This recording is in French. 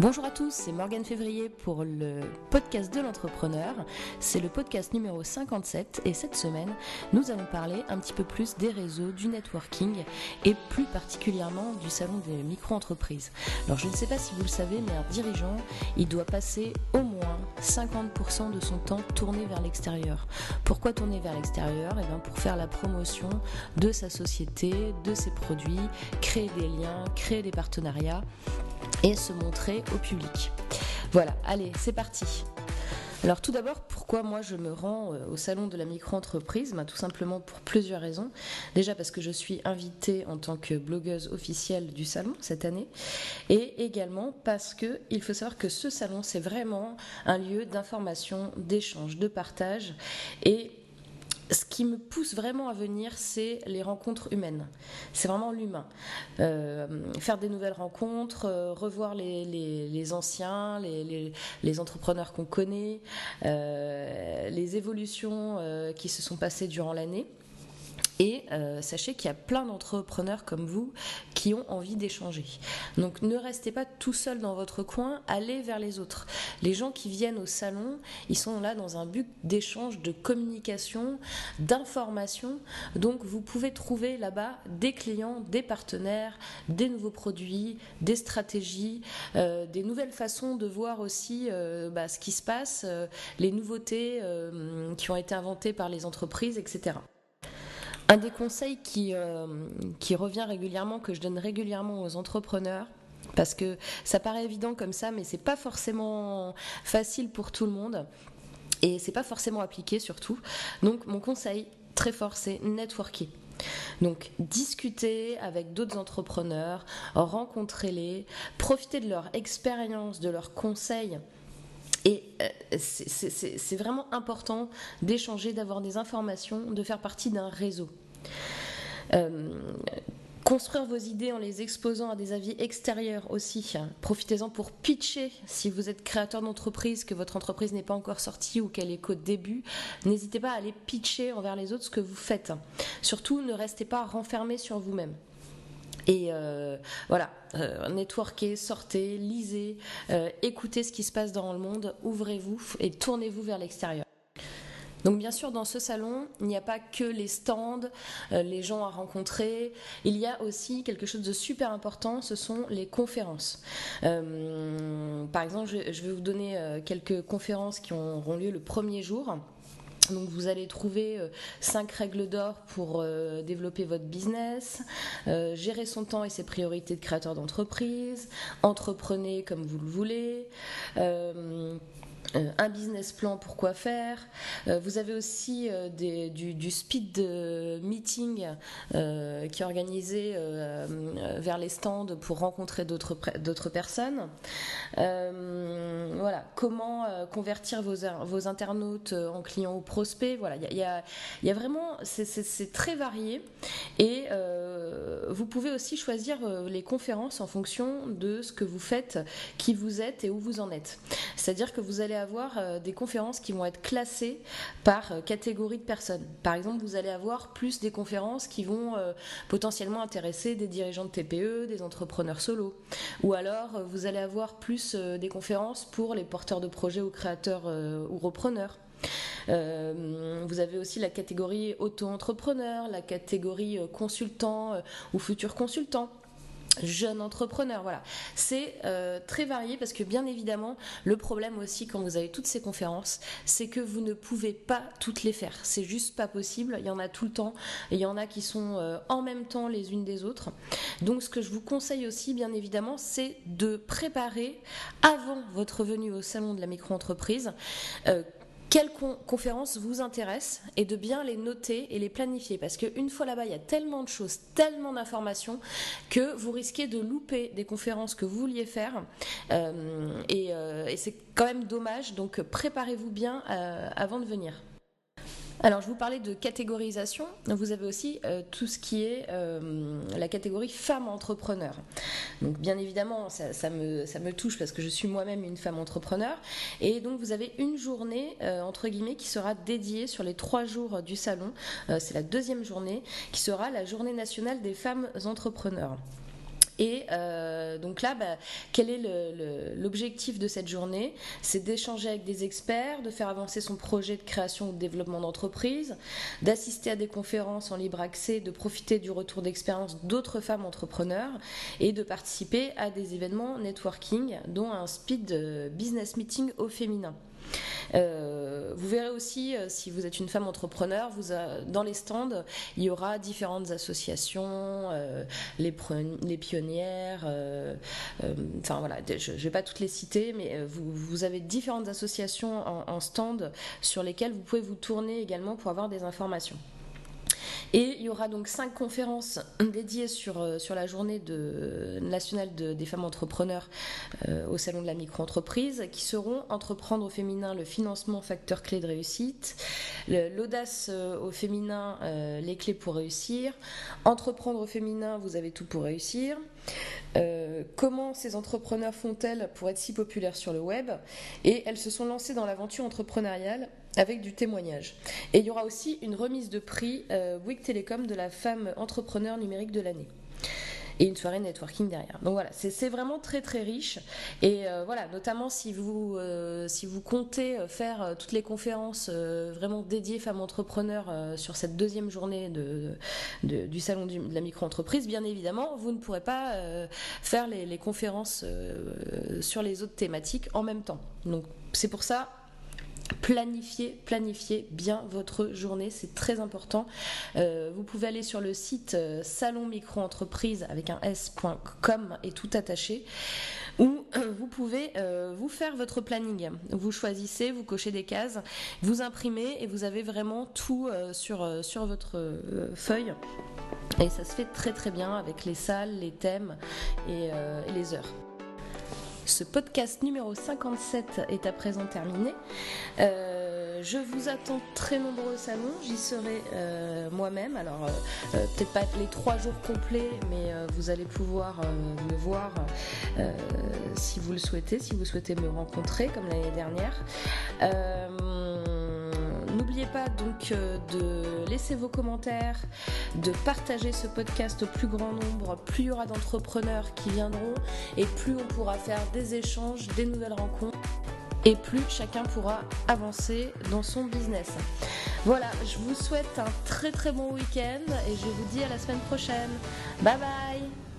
Bonjour à tous, c'est Morgane Février pour le podcast de l'entrepreneur. C'est le podcast numéro 57 et cette semaine, nous allons parler un petit peu plus des réseaux, du networking et plus particulièrement du salon des micro-entreprises. Alors je ne sais pas si vous le savez, mais un dirigeant, il doit passer au moins 50% de son temps tourné vers l'extérieur. Pourquoi tourner vers l'extérieur? Eh bien pour faire la promotion de sa société, de ses produits, créer des liens, créer des partenariats et se montrer au public. Voilà, allez, c'est parti. Alors tout d'abord, pourquoi moi je me rends euh, au salon de la micro-entreprise? Ben, Tout simplement pour plusieurs raisons. Déjà parce que je suis invitée en tant que blogueuse officielle du salon cette année. Et également parce que il faut savoir que ce salon, c'est vraiment un lieu d'information, d'échange, de partage. Et ce qui me pousse vraiment à venir, c'est les rencontres humaines. C'est vraiment l'humain. Euh, faire des nouvelles rencontres, euh, revoir les, anciens, les, entrepreneurs qu'on connaît, euh, les évolutions qui se sont passées durant l'année. Et euh, sachez qu'il y a plein d'entrepreneurs comme vous qui ont envie d'échanger. Donc ne restez pas tout seul dans votre coin, allez vers les autres. Les gens qui viennent au salon, ils sont là dans un but d'échange, de communication, d'information. Donc vous pouvez trouver là-bas des clients, des partenaires, des nouveaux produits, des stratégies, euh, des nouvelles façons de voir aussi euh, bah, ce qui se passe, les nouveautés qui ont été inventées par les entreprises, etc. Un des conseils qui, euh, qui revient régulièrement, que je donne régulièrement aux entrepreneurs, parce que ça paraît évident comme ça, mais c'est pas forcément facile pour tout le monde et c'est pas forcément appliqué surtout. Donc mon conseil très fort, c'est networker. Donc discuter avec d'autres entrepreneurs, rencontrer-les, profiter de leur expérience, de leurs conseils. Et euh, c'est vraiment important d'échanger, d'avoir des informations, de faire partie d'un réseau. Euh, construire vos idées en les exposant à des avis extérieurs aussi. Profitez-en pour pitcher si vous êtes créateur d'entreprise, que votre entreprise n'est pas encore sortie ou qu'elle est qu'au début. N'hésitez pas à aller pitcher envers les autres ce que vous faites. Surtout, ne restez pas renfermé sur vous-même. Et euh, voilà, euh, sortez, lisez, écoutez ce qui se passe dans le monde, ouvrez-vous et tournez-vous vers l'extérieur. Donc bien sûr, dans ce salon, il n'y a pas que les stands, euh, les gens à rencontrer, il y a aussi quelque chose de super important, ce sont les conférences. Euh, par exemple, je, vais vous donner euh, quelques conférences qui auront lieu le premier jour. Donc vous allez trouver cinq règles d'or pour développer votre business, gérer son temps et ses priorités de créateur d'entreprise, entreprenez comme vous le voulez. Un business plan pour quoi faire. Euh, vous avez aussi euh, du, speed meeting qui est organisé vers les stands pour rencontrer d'autres personnes. voilà, comment convertir vos, internautes en clients ou prospects. Voilà, il y y a, vraiment, c'est très varié et vous pouvez aussi choisir les conférences en fonction de ce que vous faites, qui vous êtes et où vous en êtes. C'est-à-dire que vous allez avoir euh, des conférences qui vont être classées par euh, catégorie de personnes. Par exemple, vous allez avoir plus des conférences qui vont euh, potentiellement intéresser des dirigeants de TPE, des entrepreneurs solo. Ou alors, vous allez avoir plus des conférences pour les porteurs de projets ou créateurs ou repreneurs. vous avez aussi la catégorie auto-entrepreneur, la catégorie consultant ou futur consultant jeune entrepreneur. Voilà, c'est euh, très varié parce que bien évidemment, le problème aussi quand vous avez toutes ces conférences, c'est que vous ne pouvez pas toutes les faire. C'est juste pas possible. Il y en a tout le temps il y en a qui sont euh, en même temps les unes des autres. Donc, ce que je vous conseille aussi, bien évidemment, c'est de préparer avant votre venue au salon de la micro-entreprise. Euh, quelles conférences vous intéressent et de bien les noter et les planifier. Parce qu'une fois là-bas, il y a tellement de choses, tellement d'informations que vous risquez de louper des conférences que vous vouliez faire. Euh, euh, et, c'est quand même dommage. Donc préparez-vous bien euh, avant de venir. Alors, je vous parlais de catégorisation. Vous avez aussi euh, tout ce qui est euh, la catégorie femme entrepreneur. Donc, bien évidemment, ça, me, touche parce que je suis moi-même une femme entrepreneur. Et donc, vous avez une journée, euh, entre guillemets, qui sera dédiée sur les trois jours du salon. C'est la deuxième journée, qui sera la journée nationale des femmes entrepreneurs. Et euh, donc là, bah, quel est l'objectif de cette journée? C'est d'échanger avec des experts, de faire avancer son projet de création ou de développement d'entreprise, d'assister à des conférences en libre accès, de profiter du retour d'expérience d'autres femmes entrepreneurs et de participer à des événements networking, dont un speed business meeting au féminin. Euh, vous verrez aussi, euh, si vous êtes une femme entrepreneur, vous dans les stands, il y aura différentes associations, euh, les, pionnières, enfin voilà, je ne vais pas toutes les citer, mais vous, avez différentes associations en stand sur lesquelles vous pouvez vous tourner également pour avoir des informations. Et il y aura donc cinq conférences dédiées sur, euh, la journée nationale des femmes entrepreneurs euh, au Salon de la micro-entreprise qui seront Entreprendre au féminin, le financement, facteur clé de réussite, l'audace euh, au féminin, les clés pour réussir, Entreprendre au féminin, vous avez tout pour réussir. comment ces entrepreneurs font-elles pour être si populaires sur le web Et elles se sont lancées dans l'aventure entrepreneuriale avec du témoignage. Et il y aura aussi une remise de prix euh, Bouygues Télécom de la femme entrepreneur numérique de l'année. Et une soirée networking derrière. Donc voilà, c'est vraiment très très riche. Et euh, voilà, notamment si vous, euh, si vous comptez faire toutes les conférences vraiment dédiées femmes entrepreneurs sur cette deuxième journée de, du salon de la micro-entreprise, bien évidemment, vous ne pourrez pas faire les, les conférences sur les autres thématiques en même temps. Donc c'est pour ça, Planifiez, planifiez bien votre journée, c'est très important. Euh, vous pouvez aller sur le site euh, salon micro-entreprise avec un s.com et tout attaché, où euh, vous pouvez vous faire votre planning. Vous choisissez, vous cochez des cases, vous imprimez et vous avez vraiment tout sur, sur votre feuille. Et ça se fait très très bien avec les salles, les thèmes et les heures. Ce podcast numéro 57 est à présent terminé. Euh, je vous attends très nombreux au salon, j'y serai euh, moi-même. Alors, euh, peut-être pas les trois jours complets, mais vous allez pouvoir me voir si vous le souhaitez, si vous souhaitez me rencontrer comme l'année dernière. N'oubliez pas donc euh, de laisser vos commentaires, de partager ce podcast au plus grand nombre. Plus il y aura d'entrepreneurs qui viendront et plus on pourra faire des échanges, des nouvelles rencontres et plus chacun pourra avancer dans son business. Voilà, je vous souhaite un très très bon week-end et je vous dis à la semaine prochaine. Bye bye